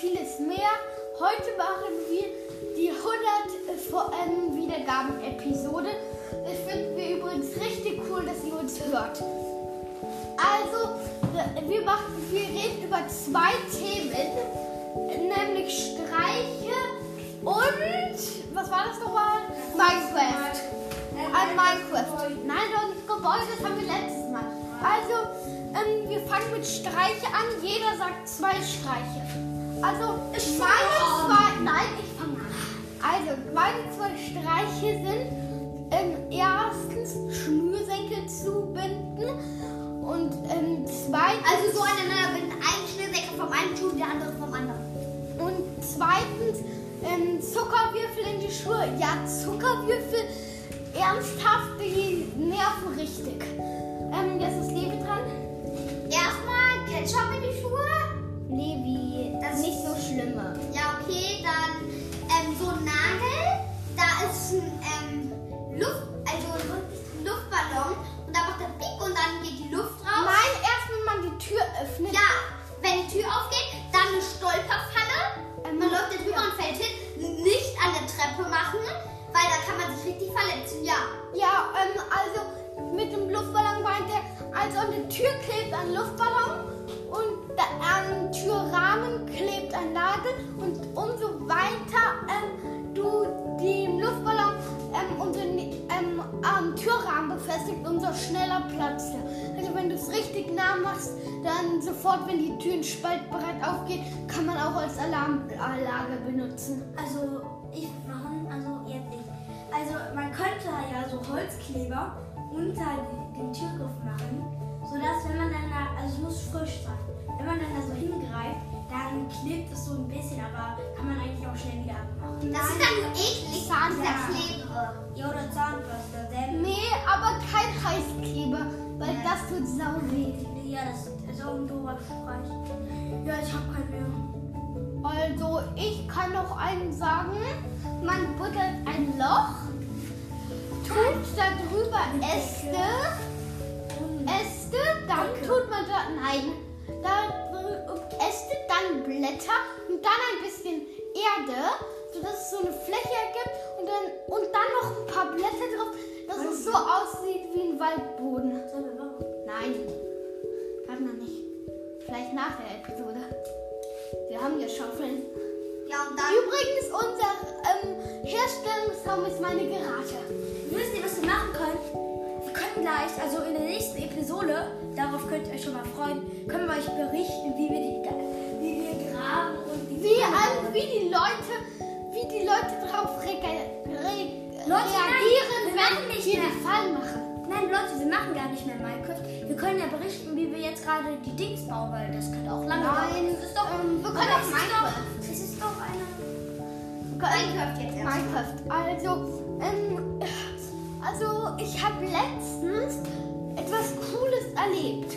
vieles mehr. Heute machen wir die 100 VM Wiedergaben-Episode. Das finden wir übrigens richtig cool, dass ihr uns hört. Also, wir, machen, wir reden über zwei Themen, nämlich Streiche und, was war das nochmal? Minecraft. Ein Minecraft. Nein, doch Gebäude, das haben wir letztes Mal. Also, ähm, wir fangen mit Streiche an. Jeder sagt zwei Streiche. Also, ich meine zwei. Nein, ich fange an. Also, meine zwei Streiche sind ähm, erstens Schnürsenkel zu binden und ähm, zweitens. Also so aneinander binden. Ein Schnürsenkel vom einen Schuh, der andere vom anderen. Und zweitens ähm, Zuckerwürfel in die Schuhe. Ja, Zuckerwürfel. Ernsthaft, die nerven richtig. Ähm, jetzt ist Levi dran. Erstmal Ketchup in die Schuhe. Schlimme. Ja, okay, dann ähm, so ein Nagel. Da ist ein ähm, Luft, also ein Luftballon und da macht er Piep und dann geht die Luft raus. Nein, erst wenn man die Tür öffnet. Ja, wenn die Tür aufgeht, dann eine Stolperfalle. Ähm, Man läuft da drüber und fällt hin. Nicht an der Treppe machen, weil da kann man sich richtig verletzen. Ja. Ja, ähm, also mit dem Luftballon meint er, also an der Tür klebt ein Luftballon und am Türrahmen klebt ein Nagel und umso weiter ähm, du den Luftballon ähm, unter, ähm, am Türrahmen befestigt, umso schneller platzt er. Also wenn du es richtig nah machst, dann sofort, wenn die Tür spaltbereit aufgeht, kann man auch als Alarmanlage benutzen. Also ich machen, also jetzt nicht. Also man könnte ja so Holzkleber unter den Türgriff machen, sodass wenn man dann da, also es muss frisch sein, wenn man dann da so hingreift, dann klebt es so ein bisschen, aber kann man eigentlich auch schnell wieder abmachen. Das ist dann eklig. Zahnverklebe. Ja, oder Zahnbürste, selben. Nee, aber kein Heißkleber, weil das tut sau weh. Ja, das ist auch ein doofer Streich. Ja, ich hab keinen mehr. Also, ich kann noch einen sagen. Man buddelt ein Loch, tut da drüber Äste, Äste, man da, Äste, dann Blätter und dann ein bisschen Erde, sodass es so eine Fläche ergibt und dann, und dann noch ein paar Blätter drauf, dass es so aussieht wie ein Waldboden. Nein, gerade noch nicht. Vielleicht nach der Episode. Wir haben ja Schaufeln. Ja, und dann. Übrigens, unser ähm, Herstellungsraum ist meine Garage. Wisst ihr, was wir machen können? Gleich, also in der nächsten Episode, darauf könnt ihr euch schon mal freuen, können wir euch berichten, wie wir, die, wie wir graben und wie, Wie, an, wie die Leute, wie die Leute drauf re re Leute, reagieren, nein, wir wenn wir mehr. den Fall machen. Nein, Leute, wir machen gar nicht mehr Minecraft. Wir können ja berichten, wie wir jetzt gerade die Dings bauen, weil das könnte auch lange dauern. Nein, Das ist doch, ähm, wir können auch Minecraft. Doch, es ist doch eine... Minecraft jetzt. Minecraft. Also, ähm, also ich habe letztens etwas Cooles erlebt.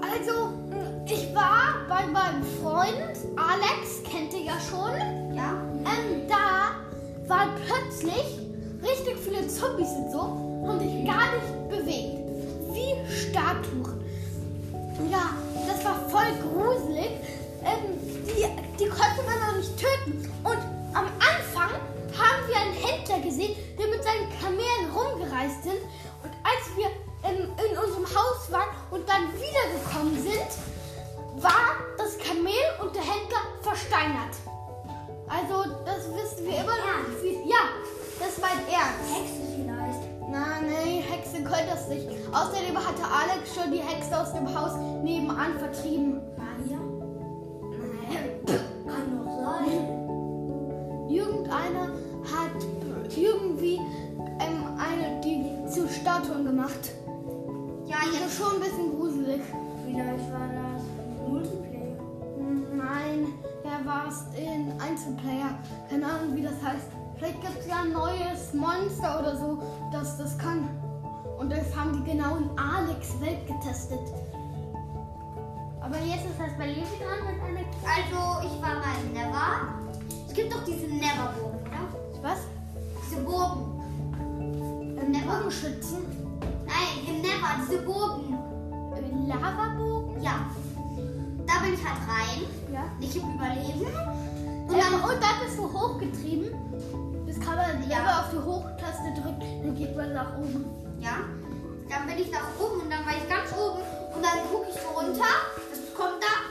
Also, ich war bei meinem Freund Alex, kennt ihr ja schon. Ja. Ähm, da waren plötzlich richtig viele Zombies und so und sich gar nicht bewegt. Wie Statuen. Ja, das war voll gruselig. Ähm, die, die konnte man noch nicht töten. Und Außerdem hatte Alex schon die Hexe aus dem Haus nebenan vertrieben. Maria? Nee. Kann doch sein. Irgendeiner hat irgendwie ähm, eine, die zu Statuen gemacht. Ja, Also jetzt. schon ein bisschen gruselig. Vielleicht war das Multiplayer. Nein, er war es in Einzelplayer. Keine Ahnung, wie das heißt. Vielleicht gibt es ja ein neues Monster oder so, das das kann. Und das haben die genau in Alex Welt getestet. Aber jetzt ist das bei Levi dran mit einer. Also, ich war mal in Never. Es gibt doch diese Never-Burgen, oder? Was? Diese Burgen. Ähm, Bogenschützen? Nein, in Never, diese Burgen. Äh, Lavabogen? Ja. Da bin ich halt rein, Ja. nicht im Überleben. Und Und dann, und dann bist du hochgetrieben. Das kann man, wenn Ja. man auf die Hochtaste drückt, dann geht man nach oben. Ja, dann bin ich nach oben und dann war ich ganz oben und dann gucke ich so runter. Das kommt da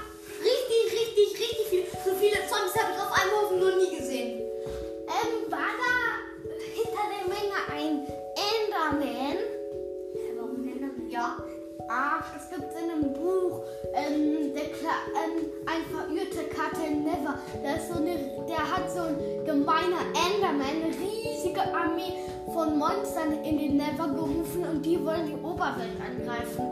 Karte Never. Der, ist so eine, der hat so ein gemeiner Enderman, eine riesige Armee von Monstern in den Never gerufen und die wollen die Oberwelt angreifen.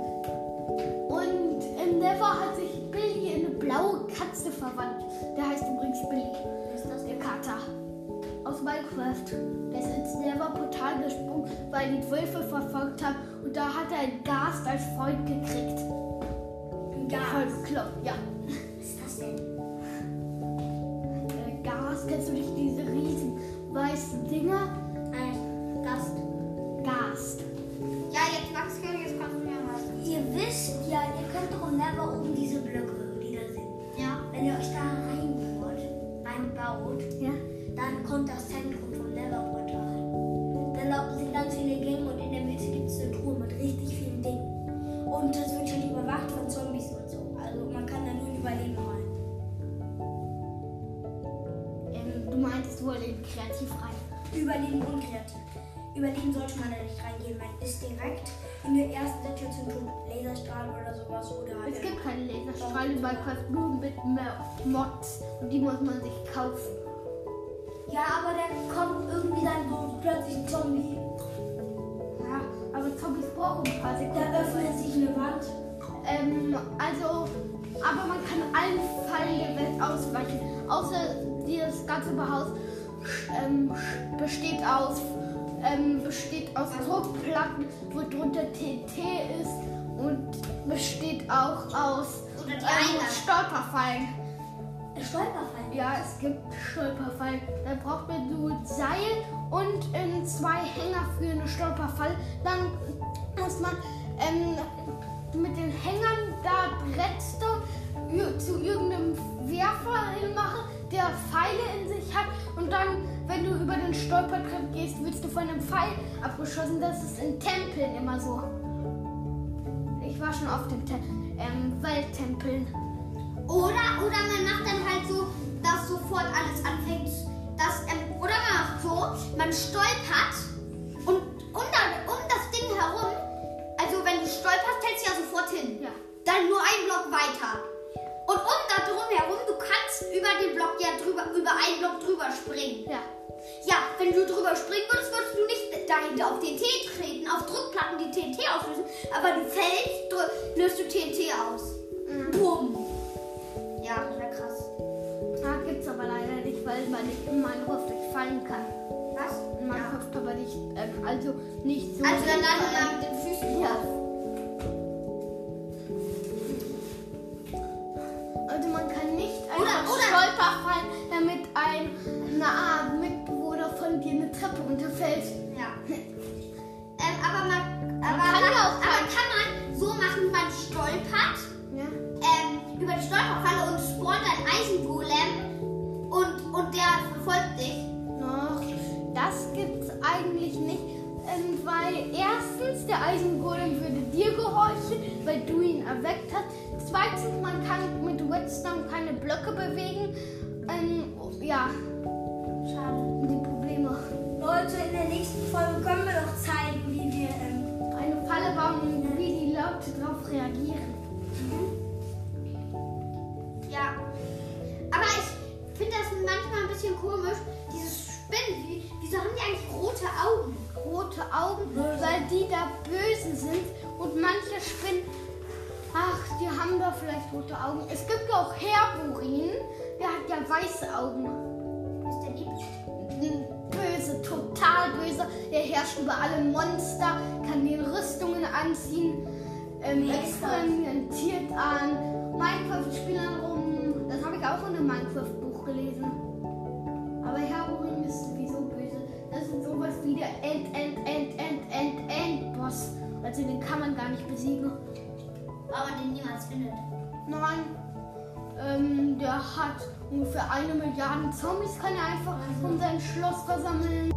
Und in Never hat sich Billy in eine blaue Katze verwandelt. Der heißt übrigens Billy. Ist das Der Kater aus Minecraft. Der ist ins Never-Portal gesprungen, weil die Wölfe verfolgt haben. Und da hat er einen Gast als Freund gekriegt. ein Voll Gas? bekloppt, ja. Nicht diese riesen weißen Dinger? Ein Gast. Gast. Ja, jetzt Max, jetzt kannst du mir was. Ihr wisst ja, ihr könnt doch im Never oben diese Blöcke, die da sind. Ja. Wenn ihr euch da reinbaut, reinbaut, Ja. dann kommt das Zentrum vom Never-Portal. Dann laufen sind ganz viele Gänge und in der Mitte gibt es eine Truhe mit richtig vielen Dingen. Und das wird schon überwacht von Zombies und so. Also man kann da nur überleben meintest in kreativ rein. Überleben und kreativ. Überleben sollte man da nicht reingehen. Man ist direkt in der ersten Situation tot. Laserstrahl oder sowas. Oder halt Es gibt keine Laserstrahlen in Minecraft, nur mit Mo- Mods. Und die muss man sich kaufen. Ja, aber dann kommt irgendwie dann so plötzlich ein Zombie. Ja, aber Zombies brauchen Sekunden. Da öffnet sich eine Wand. Ähm, also, aber man kann allen Fallen der Welt ausweichen. Außer dieses ganze Haus ähm, besteht aus ähm, besteht aus Druckplatten, wo drunter TNT ist und besteht auch aus ähm. Stolperfallen. Ein Stolperfall. Ja, es gibt Stolperfallen. Da braucht man nur Seil und ähm, zwei Hänger für eine Stolperfalle. Dann muss man ähm, mit den Hängern da Brettste zu irgendeinem Werfer hinmachen, der Pfeile in sich hat. Und dann, wenn du über den Stolpertritt gehst, wirst du von einem Pfeil abgeschossen. Das ist in Tempeln immer so. Ich war schon auf den Te ähm, Welttempeln. Oder, oder man macht dann halt so, dass sofort alles anfängt. Dass, ähm, oder man macht so, man stolpert und um, da, um das Ding herum, also wenn du stolperst, fällst du ja sofort hin. Ja. Dann nur einen Block weiter. Um da drum herum, du kannst über den Block ja drüber, über einen Block drüber springen. Ja. Ja, wenn du drüber springen würdest, würdest du nicht dahinter auf TNT treten, auf Druckplatten die TNT auslösen, aber du fällst, löst du TNT aus. Bumm. Ja, das wäre krass. Ah, gibt's aber leider nicht, weil man nicht in Minecraft nicht fallen kann. Was? In Minecraft kann man nicht, ähm, also nicht so. Also dann landen wir mit den Füßen Ja. Mit Redstone keine Blöcke bewegen. Ähm, ja, Schade. die Probleme. Leute, in der nächsten Folge können wir doch zeigen, wie wir. Ähm, Eine Falle bauen und wie die Leute darauf reagieren. Ja. Aber ich finde das manchmal ein bisschen komisch, dieses Spinnen. Wie, wieso haben die eigentlich rote Augen? Rote Augen, weil die da böse sind und manche Spinnen. Ach, die haben da vielleicht rote Augen. Es gibt ja auch Herburin, der hat ja weiße Augen. Ist der lieb? Böse, total böse. Der herrscht über alle Monster, kann den Rüstungen anziehen, ähm, experimentiert an Minecraft-Spielern rum. Das habe ich auch in einem Minecraft-Buch gelesen. Aber Herburin ist sowieso böse. Das ist sowas wie der End, End, End, End, End, End-Boss. Also den kann man gar nicht besiegen. Aber den niemals findet. Nein. Ähm, der hat ungefähr eine Milliarde Zombies, kann er einfach um sein Schloss versammeln.